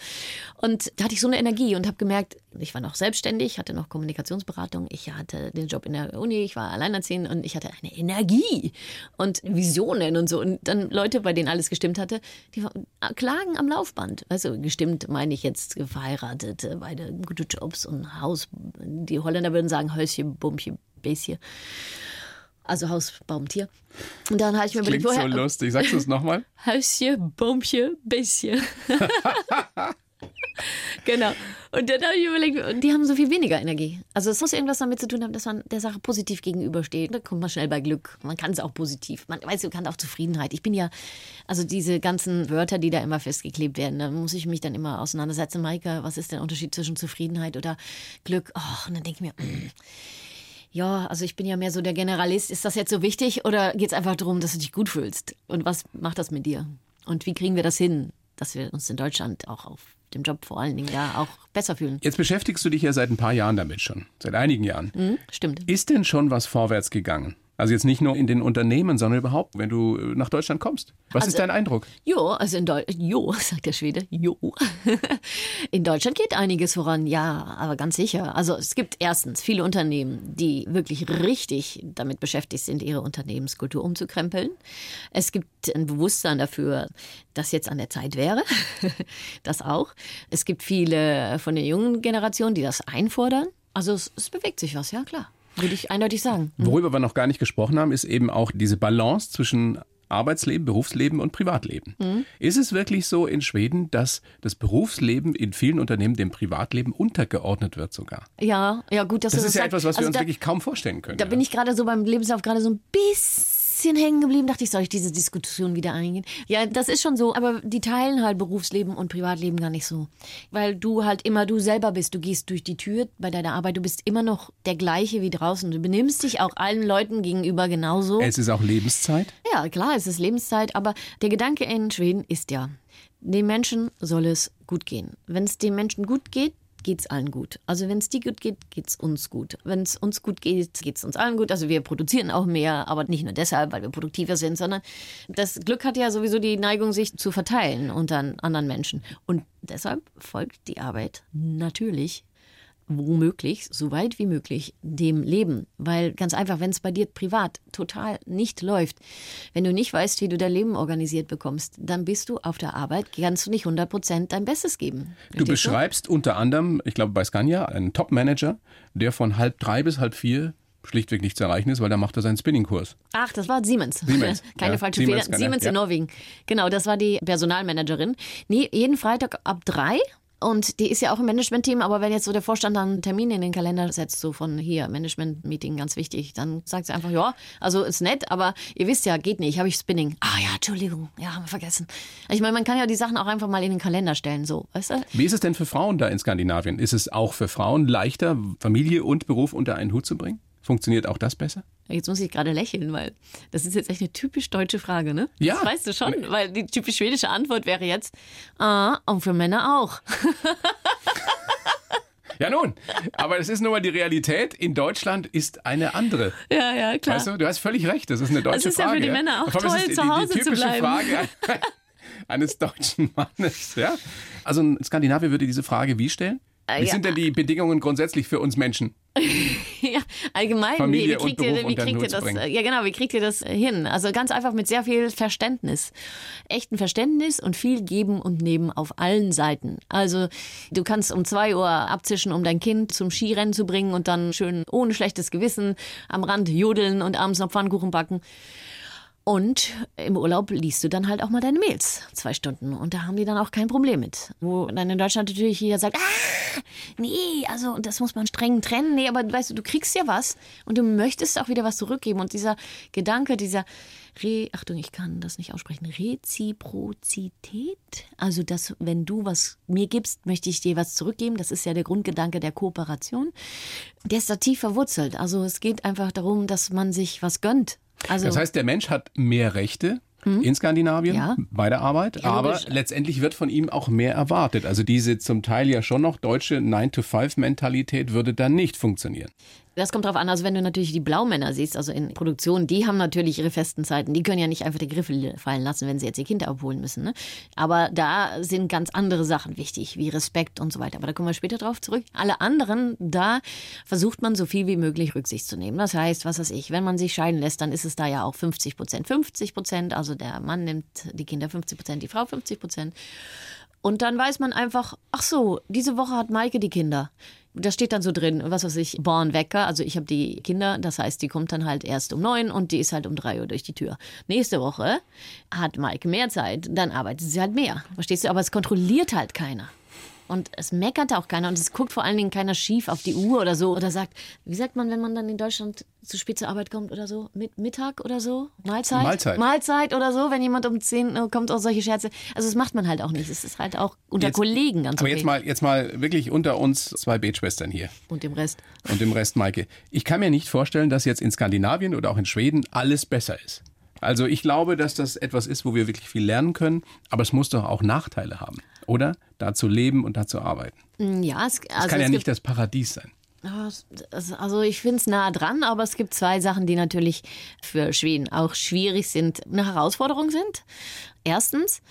Und da hatte ich so eine Energie und habe gemerkt, ich war noch selbstständig, hatte noch Kommunikationsberatung, ich hatte den Job in der Uni, ich war alleinerziehend und ich hatte eine Energie und Visionen und so. Und dann Leute, bei denen alles gestimmt hatte, die klagen am Laufband. Also gestimmt meine ich jetzt verheiratet, beide gute Jobs und Haus. Die Holländer würden sagen Häuschen, Bumpchen, Bäschen. Also Haus, Baum, Tier. Und dann habe ich mir Klingt überlegt, woher. so lustig. Sagst du es nochmal? Häuschen, Baumchen, Bäschen. genau. Und dann habe ich überlegt, die haben so viel weniger Energie. Also es muss irgendwas damit zu tun haben, dass man der Sache positiv gegenübersteht. Da kommt man schnell bei Glück. Man kann es auch positiv. Man weiß, man kann auch Zufriedenheit. Ich bin ja, also diese ganzen Wörter, die da immer festgeklebt werden, da muss ich mich dann immer auseinandersetzen. Maike, was ist der Unterschied zwischen Zufriedenheit oder Glück? Oh, und dann denke ich mir, mm, ja, also ich bin ja mehr so der Generalist. Ist das jetzt so wichtig oder geht es einfach darum, dass du dich gut fühlst? Und was macht das mit dir? Und wie kriegen wir das hin, dass wir uns in Deutschland auch auf dem Job vor allen Dingen ja auch besser fühlen. Jetzt beschäftigst du dich ja seit ein paar Jahren damit schon, seit einigen Jahren. Mhm, stimmt. Ist denn schon was vorwärts gegangen? Also jetzt nicht nur in den Unternehmen, sondern überhaupt, wenn du äh, nach Deutschland kommst. Was also, ist dein Eindruck? Jo, also in Deutschland, jo, sagt der Schwede, jo. in Deutschland geht einiges voran, ja, aber ganz sicher. Also es gibt erstens viele Unternehmen, die wirklich richtig damit beschäftigt sind, ihre Unternehmenskultur umzukrempeln. Es gibt ein Bewusstsein dafür, dass jetzt an der Zeit wäre. das auch. Es gibt viele von der jungen Generation, die das einfordern. Also es, es bewegt sich was, ja klar. Würde ich eindeutig sagen. Mhm. Worüber wir noch gar nicht gesprochen haben, ist eben auch diese Balance zwischen Arbeitsleben, Berufsleben und Privatleben. Mhm. Ist es wirklich so in Schweden, dass das Berufsleben in vielen Unternehmen dem Privatleben untergeordnet wird sogar? Ja, ja gut, das, das ist ja etwas, was also wir uns da, wirklich kaum vorstellen können. Da ja. bin ich gerade so beim Lebenslauf gerade so ein bisschen bisschen hängen geblieben, dachte ich, soll ich diese Diskussion wieder eingehen? Ja, das ist schon so, aber die teilen halt Berufsleben und Privatleben gar nicht so. Weil du halt immer du selber bist. Du gehst durch die Tür bei deiner Arbeit, du bist immer noch der gleiche wie draußen. Du benimmst dich auch allen Leuten gegenüber genauso. Es ist auch Lebenszeit? Ja, klar, es ist Lebenszeit, aber der Gedanke in Schweden ist ja, den Menschen soll es gut gehen. Wenn es den Menschen gut geht, geht es allen gut. Also wenn es dir gut geht, geht es uns gut. Wenn es uns gut geht, geht es uns allen gut. Also wir produzieren auch mehr, aber nicht nur deshalb, weil wir produktiver sind, sondern das Glück hat ja sowieso die Neigung, sich zu verteilen unter anderen Menschen. Und deshalb folgt die Arbeit natürlich womöglich, so weit wie möglich, dem Leben. Weil ganz einfach, wenn es bei dir privat total nicht läuft, wenn du nicht weißt, wie du dein Leben organisiert bekommst, dann bist du auf der Arbeit, kannst du nicht 100 Prozent dein Bestes geben. Du beschreibst du? unter anderem, ich glaube bei Scania, einen Top-Manager, der von halb drei bis halb vier schlichtweg nicht zu erreichen ist, weil da macht er seinen Spinning-Kurs. Ach, das war Siemens. Siemens. Keine ja, falsche Siemens Fehler. Siemens in ja. Norwegen. Genau, das war die Personalmanagerin. Nee, jeden Freitag ab drei und die ist ja auch im Management-Team, aber wenn jetzt so der Vorstand dann einen Termin in den Kalender setzt, so von hier, Management-Meeting, ganz wichtig, dann sagt sie einfach, ja, also ist nett, aber ihr wisst ja, geht nicht, habe ich Spinning. Ah ja, Entschuldigung, ja, haben wir vergessen. Ich meine, man kann ja die Sachen auch einfach mal in den Kalender stellen, so, weißt du? Wie ist es denn für Frauen da in Skandinavien? Ist es auch für Frauen leichter, Familie und Beruf unter einen Hut zu bringen? Funktioniert auch das besser? Jetzt muss ich gerade lächeln, weil das ist jetzt echt eine typisch deutsche Frage, ne? Ja. Das weißt du schon, weil die typisch schwedische Antwort wäre jetzt, ah, und für Männer auch. Ja, nun, aber es ist nun mal die Realität. In Deutschland ist eine andere. Ja, ja, klar. Weißt du, du hast völlig recht. Das ist eine deutsche Frage. Das ist ja für die Männer auch toll, die, zu Hause die, die typische zu bleiben. Frage eines deutschen Mannes. Ja? Also ein Skandinavier würde diese Frage wie stellen? Wie ja. sind denn die Bedingungen grundsätzlich für uns Menschen? ja, allgemein. Familie wie, wie kriegt, ihr, wie kriegt ihr das? Ja, genau, wie kriegt ihr das hin? Also ganz einfach mit sehr viel Verständnis. Echten Verständnis und viel geben und nehmen auf allen Seiten. Also du kannst um zwei Uhr abzischen, um dein Kind zum Skirennen zu bringen und dann schön ohne schlechtes Gewissen am Rand jodeln und abends noch Pfannkuchen backen. Und im Urlaub liest du dann halt auch mal deine Mails, zwei Stunden. Und da haben die dann auch kein Problem mit. Wo dann in Deutschland natürlich jeder sagt, ah, nee, also das muss man streng trennen. Nee, aber weißt du, du kriegst ja was und du möchtest auch wieder was zurückgeben. Und dieser Gedanke, dieser Re, Achtung, ich kann das nicht aussprechen, Reziprozität. Also, dass wenn du was mir gibst, möchte ich dir was zurückgeben. Das ist ja der Grundgedanke der Kooperation. Der ist da tief verwurzelt. Also es geht einfach darum, dass man sich was gönnt also, das heißt, der Mensch hat mehr Rechte hm? in Skandinavien ja. bei der Arbeit, ja, aber letztendlich wird von ihm auch mehr erwartet. Also diese zum Teil ja schon noch deutsche 9-to-5-Mentalität würde dann nicht funktionieren. Das kommt drauf an. Also wenn du natürlich die Blaumänner siehst, also in Produktion, die haben natürlich ihre festen Zeiten. Die können ja nicht einfach die Griffel fallen lassen, wenn sie jetzt ihr Kind abholen müssen. Ne? Aber da sind ganz andere Sachen wichtig, wie Respekt und so weiter. Aber da kommen wir später drauf zurück. Alle anderen, da versucht man so viel wie möglich Rücksicht zu nehmen. Das heißt, was weiß ich, wenn man sich scheiden lässt, dann ist es da ja auch 50 Prozent. 50 Prozent, also der Mann nimmt die Kinder 50 Prozent, die Frau 50 Prozent. Und dann weiß man einfach, ach so, diese Woche hat Maike die Kinder. Da steht dann so drin, was weiß ich, Born Wecker. Also ich habe die Kinder, das heißt, die kommt dann halt erst um neun und die ist halt um drei Uhr durch die Tür. Nächste Woche hat Maike mehr Zeit, dann arbeitet sie halt mehr. Verstehst du? Aber es kontrolliert halt keiner. Und es meckert auch keiner und es guckt vor allen Dingen keiner schief auf die Uhr oder so oder sagt, wie sagt man, wenn man dann in Deutschland zu spät zur Arbeit kommt oder so? Mit Mittag oder so? Mahlzeit? Mahlzeit. Mahlzeit oder so, wenn jemand um 10 Uhr kommt, auch solche Scherze. Also das macht man halt auch nicht. Es ist halt auch unter Jetzt- Kollegen ganz Aber okay. jetzt mal, jetzt mal wirklich unter uns zwei Betschwestern hier Und dem Rest. und dem Rest Maike. Ich kann mir nicht vorstellen, dass jetzt in Skandinavien oder auch in Schweden alles besser ist. Also ich glaube, dass das etwas ist, wo wir wirklich viel lernen können, aber es muss doch auch Nachteile haben, oder? Da zu leben und da zu arbeiten. Ja, es, Das also kann ja es nicht gibt, das Paradies sein. Ja, es- Also ich finde es nah dran, aber es gibt zwei Sachen, die natürlich für Schweden auch schwierig sind, eine Herausforderung sind. Erstens,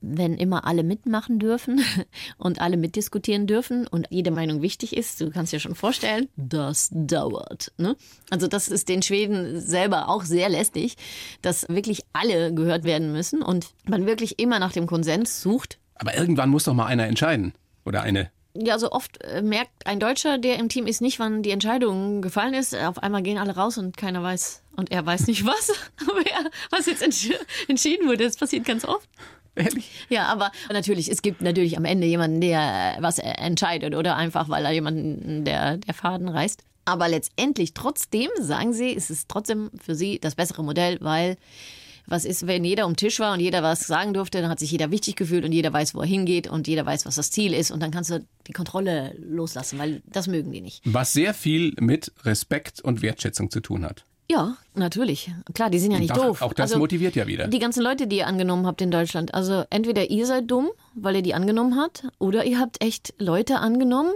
wenn immer alle mitmachen dürfen und alle mitdiskutieren dürfen und jede Meinung wichtig ist, du kannst dir schon vorstellen, das dauert. Ne? Also das ist den Schweden selber auch sehr lästig, dass wirklich alle gehört werden müssen und man wirklich immer nach dem Konsens sucht. Aber irgendwann muss doch mal einer entscheiden. Oder eine. Ja, so oft äh, merkt ein Deutscher, der im Team ist, nicht, wann die Entscheidung gefallen ist. Auf einmal gehen alle raus und keiner weiß. Und er weiß nicht was, wer, was jetzt entsch entschieden wurde. Das passiert ganz oft. Ehrlich? Ja, aber natürlich, es gibt natürlich am Ende jemanden, der äh, was entscheidet oder einfach, weil er jemanden, der, der Faden reißt. Aber letztendlich, trotzdem, sagen sie, ist es trotzdem für sie das bessere Modell, weil was ist, wenn jeder um Tisch war und jeder was sagen durfte, dann hat sich jeder wichtig gefühlt und jeder weiß, wo er hingeht und jeder weiß, was das Ziel ist und dann kannst du die Kontrolle loslassen, weil das mögen die nicht. Was sehr viel mit Respekt und Wertschätzung zu tun hat. Ja, natürlich. Klar, die sind ja nicht auch, doof. Auch das Also, motiviert ja wieder. Die ganzen Leute, die ihr angenommen habt in Deutschland, also entweder ihr seid dumm, weil ihr die angenommen habt, oder ihr habt echt Leute angenommen,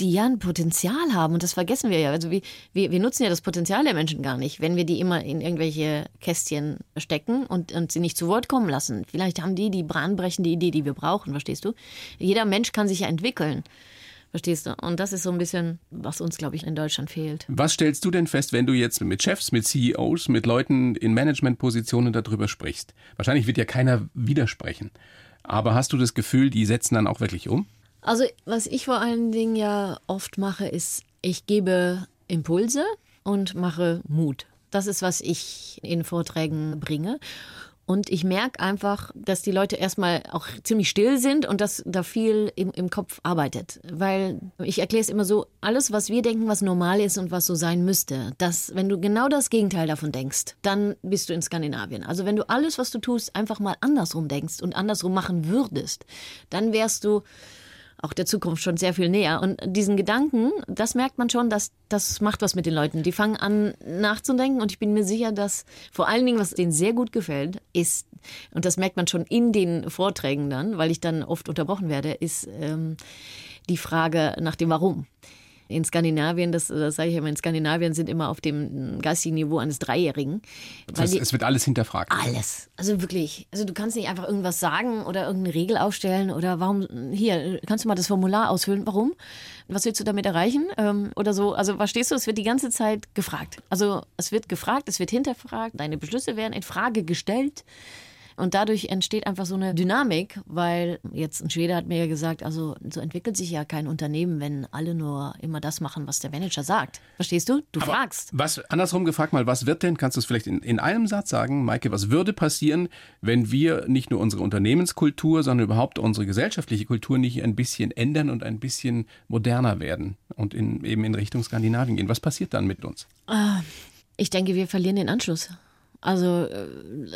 die ja ein Potenzial haben. Und das vergessen wir ja. Also wir, wir, wir nutzen ja das Potenzial der Menschen gar nicht, wenn wir die immer in irgendwelche Kästchen stecken und, und sie nicht zu Wort kommen lassen. Vielleicht haben die die bahnbrechende Idee, die wir brauchen, verstehst du? Jeder Mensch kann sich ja entwickeln. Verstehst du? Und das ist so ein bisschen, was uns, glaube ich, in Deutschland fehlt. Was stellst du denn fest, wenn du jetzt mit Chefs, mit CEOs, mit Leuten in Managementpositionen darüber sprichst? Wahrscheinlich wird ja keiner widersprechen. Aber hast du das Gefühl, die setzen dann auch wirklich um? Also, was ich vor allen Dingen ja oft mache, ist, ich gebe Impulse und mache Mut. Das ist, was ich in Vorträgen bringe. Und ich merke einfach, dass die Leute erstmal auch ziemlich still sind und dass da viel im, im Kopf arbeitet. Weil ich erkläre es immer so, alles, was wir denken, was normal ist und was so sein müsste, dass wenn du genau das Gegenteil davon denkst, dann bist du in Skandinavien. Also wenn du alles, was du tust, einfach mal andersrum denkst und andersrum machen würdest, dann wärst du auch der Zukunft schon sehr viel näher. Und diesen Gedanken, das merkt man schon, dass das macht was mit den Leuten. Die fangen an nachzudenken und ich bin mir sicher, dass vor allen Dingen, was denen sehr gut gefällt, ist, und das merkt man schon in den Vorträgen dann, weil ich dann oft unterbrochen werde, ist ähm, die Frage nach dem Warum. In Skandinavien, das, das sage ich immer, in Skandinavien sind immer auf dem geistigen Niveau eines Dreijährigen. Das heißt, die- es wird alles hinterfragt. alles. Also wirklich. Also du kannst nicht einfach irgendwas sagen oder irgendeine Regel aufstellen oder warum, hier, kannst du mal das Formular ausfüllen? Warum? Was willst du damit erreichen? Ähm, oder so. Also verstehst du, es wird die ganze Zeit gefragt. Also es wird gefragt, es wird hinterfragt, deine Beschlüsse werden in Frage gestellt. Und dadurch entsteht einfach so eine Dynamik, weil jetzt ein Schwede hat mir ja gesagt, also so entwickelt sich ja kein Unternehmen, wenn alle nur immer das machen, was der Manager sagt. Verstehst du? Du fragst. Was, andersrum gefragt mal, was wird denn, kannst du es vielleicht in, in einem Satz sagen, Maike, was würde passieren, wenn wir nicht nur unsere Unternehmenskultur, sondern überhaupt unsere gesellschaftliche Kultur nicht ein bisschen ändern und ein bisschen moderner werden und in, eben in Richtung Skandinavien gehen? Was passiert dann mit uns? Ich denke, wir verlieren den Anschluss. Also äh,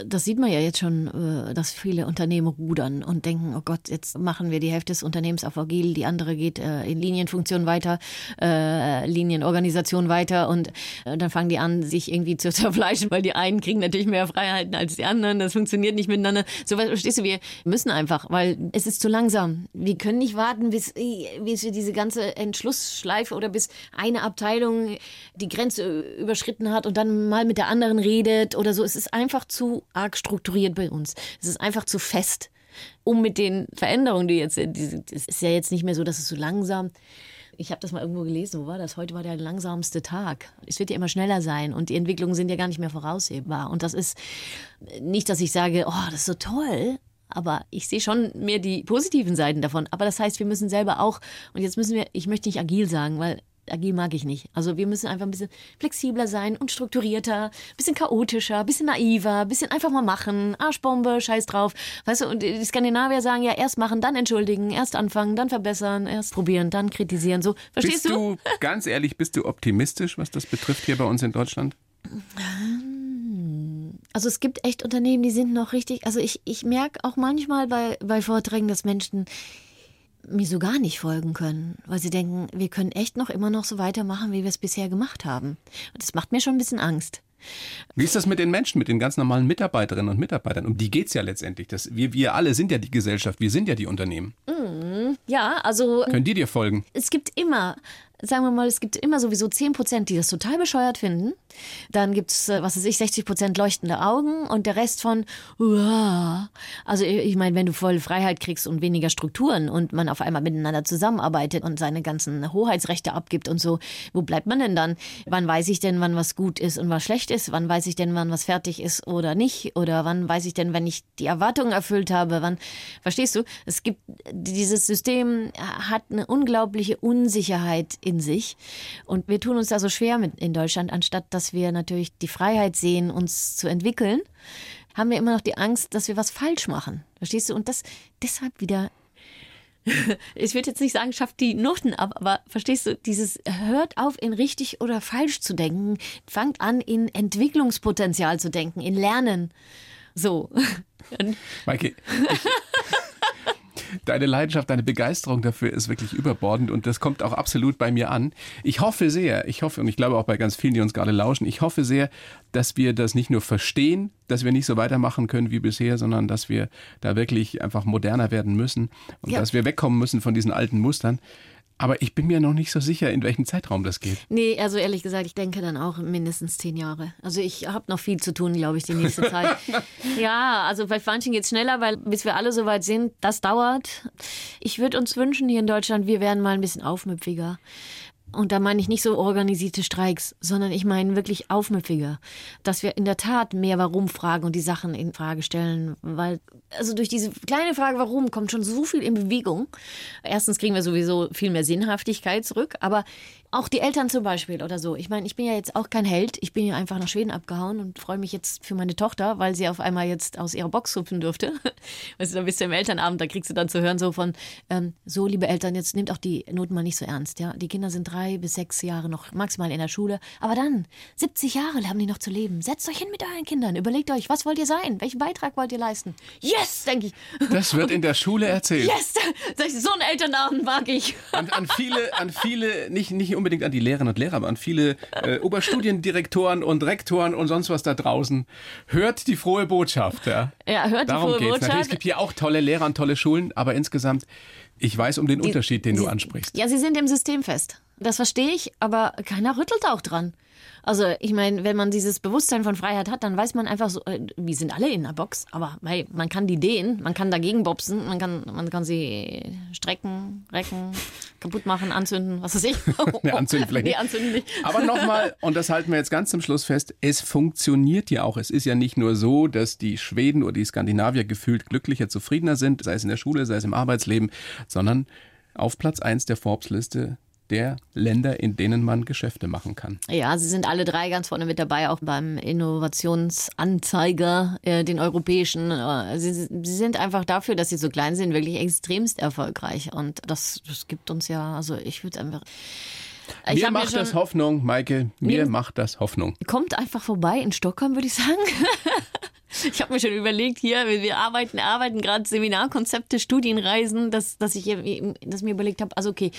das sieht man ja jetzt schon, äh, dass viele Unternehmen rudern und denken, oh Gott, jetzt machen wir die Hälfte des Unternehmens auf Agil, die andere geht äh, in Linienfunktion weiter, Linienorganisation weiter und dann fangen die an, sich irgendwie zu zerfleischen, weil die einen kriegen natürlich mehr Freiheiten als die anderen. Das funktioniert nicht miteinander. So verstehst du, wir müssen einfach, weil es ist zu langsam. Wir können nicht warten, bis, bis wir diese ganze Entschlussschleife oder bis eine Abteilung die Grenze überschritten hat und dann mal mit der anderen redet oder so so, es ist einfach zu arg strukturiert bei uns. Es ist einfach zu fest. Um mit den Veränderungen, die jetzt sind, es ist ja jetzt nicht mehr so, dass es so langsam. Ich habe das mal irgendwo gelesen, wo war das? Heute war der langsamste Tag. Es wird ja immer schneller sein und die Entwicklungen sind ja gar nicht mehr voraussehbar. Und das ist nicht, dass ich sage, oh, das ist so toll, aber ich sehe schon mehr die positiven Seiten davon. Aber das heißt, wir müssen selber auch, und jetzt müssen wir, ich möchte nicht agil sagen, weil agil mag ich nicht. Also wir müssen einfach ein bisschen flexibler sein und strukturierter, ein bisschen chaotischer, ein bisschen naiver, ein bisschen einfach mal machen, Arschbombe, scheiß drauf. Weißt du, und die Skandinavier sagen ja erst machen, dann entschuldigen, erst anfangen, dann verbessern, erst probieren, dann kritisieren. So, verstehst bist du? du? Ganz ehrlich, bist du optimistisch, was das betrifft hier bei uns in Deutschland? Also es gibt echt Unternehmen, die sind noch richtig, also ich, ich merke auch manchmal bei, bei Vorträgen, dass Menschen mir so gar nicht folgen können, weil sie denken, wir können echt noch immer noch so weitermachen, wie wir es bisher gemacht haben. Und das macht mir schon ein bisschen Angst. Wie ist das mit den Menschen, mit den ganz normalen Mitarbeiterinnen und Mitarbeitern? Um die geht es ja letztendlich. Das, wir, wir alle sind ja die Gesellschaft, wir sind ja die Unternehmen. Mm, ja, also. Können die dir folgen? Es gibt immer sagen wir mal, es gibt immer sowieso 10 Prozent, die das total bescheuert finden. Dann gibt es, äh, was weiß ich, 60 Prozent leuchtende Augen und der Rest von, Uah. also ich meine, wenn du voll Freiheit kriegst und weniger Strukturen und man auf einmal miteinander zusammenarbeitet und seine ganzen Hoheitsrechte abgibt und so, wo bleibt man denn dann? Wann weiß ich denn, wann was gut ist und was schlecht ist? Wann weiß ich denn, wann was fertig ist oder nicht? Oder wann weiß ich denn, wenn ich die Erwartungen erfüllt habe? Wann, verstehst du? Es gibt, dieses System hat eine unglaubliche Unsicherheit in sich. Und wir tun uns da so schwer mit in Deutschland, anstatt dass wir natürlich die Freiheit sehen, uns zu entwickeln, haben wir immer noch die Angst, dass wir was falsch machen. Verstehst du? Und das deshalb wieder ich würde jetzt nicht sagen, schafft die Noten ab, aber verstehst du, dieses hört auf, in richtig oder falsch zu denken, fangt an, in Entwicklungspotenzial zu denken, in Lernen. So. Maike, ich, deine Leidenschaft, deine Begeisterung dafür ist wirklich überbordend und das kommt auch absolut bei mir an. Ich hoffe sehr, ich hoffe und ich glaube auch bei ganz vielen, die uns gerade lauschen, ich hoffe sehr, dass wir das nicht nur verstehen, dass wir nicht so weitermachen können wie bisher, sondern dass wir da wirklich einfach moderner werden müssen und ja. dass wir wegkommen müssen von diesen alten Mustern. Aber ich bin mir noch nicht so sicher, in welchem Zeitraum das geht. Nee, also ehrlich gesagt, ich denke dann auch mindestens zehn Jahre. Also ich habe noch viel zu tun, glaube ich, die nächste Zeit. ja, also bei manchen geht es schneller, weil bis wir alle so weit sind, das dauert. Ich würde uns wünschen hier in Deutschland, wir wären mal ein bisschen aufmüpfiger. Und da meine ich nicht so organisierte Streiks, sondern ich meine wirklich aufmüpfiger, dass wir in der Tat mehr Warum fragen und die Sachen in Frage stellen, weil also durch diese kleine Frage Warum kommt schon so viel in Bewegung. Erstens kriegen wir sowieso viel mehr Sinnhaftigkeit zurück, aber auch die Eltern zum Beispiel oder so. Ich meine, ich bin ja jetzt auch kein Held. Ich bin ja einfach nach Schweden abgehauen und freue mich jetzt für meine Tochter, weil sie auf einmal jetzt aus ihrer Box hüpfen durfte. Weißt du, da bist du im Elternabend, da kriegst du dann zu hören so von, ähm, so liebe Eltern, jetzt nehmt auch die Noten mal nicht so ernst. Ja, Die Kinder sind drei bis sechs Jahre noch maximal in der Schule. Aber dann, 70 Jahre haben die noch zu leben. Setzt euch hin mit euren Kindern. Überlegt euch, was wollt ihr sein? Welchen Beitrag wollt ihr leisten? Yes, denke ich. Das wird in der Schule erzählt. Yes! So einen Elternabend mag ich. An, an viele, an viele, nicht, nicht unbedingt an die Lehrerinnen und Lehrer, aber an viele äh, Oberstudiendirektoren und Rektoren und sonst was da draußen. Hört die frohe Botschaft. Ja, ja hört Darum die frohe geht's. Botschaft. Natürlich, es gibt hier auch tolle Lehrer und tolle Schulen, aber insgesamt, ich weiß um den die, Unterschied, den sie, du ansprichst. Ja, sie sind im System fest. Das verstehe ich, aber keiner rüttelt auch dran. Also ich meine, wenn man dieses Bewusstsein von Freiheit hat, dann weiß man einfach so, äh, wir sind alle in der Box, aber hey, man kann die dehnen, man kann dagegen bopsen, man kann, man kann sie strecken, recken, kaputt machen, anzünden, was weiß ich. nee, anzünden vielleicht nicht. Nee, anzünden nicht. Aber nochmal, und das halten wir jetzt ganz zum Schluss fest, es funktioniert ja auch. Es ist ja nicht nur so, dass die Schweden oder die Skandinavier gefühlt glücklicher, zufriedener sind, sei es in der Schule, sei es im Arbeitsleben, sondern auf Platz 1 der Forbes-Liste der Länder, in denen man Geschäfte machen kann. Ja, sie sind alle drei ganz vorne mit dabei, auch beim Innovationsanzeiger, äh, den europäischen. Äh, sie, sie, sind einfach dafür, dass sie so klein sind, wirklich extremst erfolgreich. Und das, das gibt uns ja, also ich würde einfach Ich Mir mir macht schon- das Hoffnung, Maike. Mir Mir- macht das Hoffnung. Kommt einfach vorbei in Stockholm, würde ich sagen. Ich habe mir schon überlegt, hier, wir arbeiten, arbeiten gerade Seminarkonzepte, Studienreisen, dass, dass ich dass mir überlegt habe, also okay,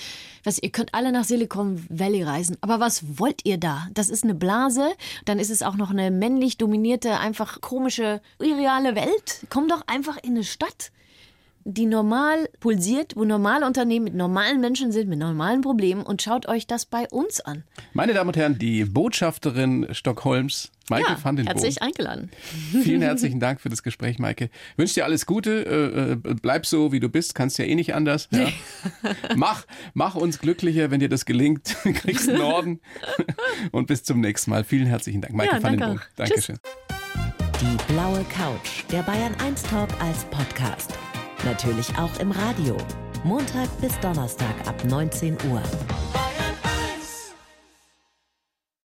was, ihr könnt alle nach Silicon Valley reisen, aber was wollt ihr da? Das ist eine Blase, dann ist es auch noch eine männlich dominierte, einfach komische, irreale Welt. Komm doch einfach in eine Stadt die normal pulsiert, wo normale Unternehmen mit normalen Menschen sind, mit normalen Problemen und schaut euch das bei uns an. Meine Damen und Herren, die Botschafterin Stockholms, Maike van den Boom. herzlich eingeladen. Vielen herzlichen Dank für das Gespräch, Maike. Wünsche dir alles Gute. Äh, äh, bleib so, wie du bist. Kannst ja eh nicht anders. Ja. mach, mach uns glücklicher, wenn dir das gelingt. Kriegst einen Orden. Und bis zum nächsten Mal. Vielen herzlichen Dank, Maike Ja, van den danke Boom. auch. Dankeschön. Die blaue Couch, der Bayern 1 Talk als Podcast. Natürlich auch im Radio. Montag bis Donnerstag ab 19 Uhr.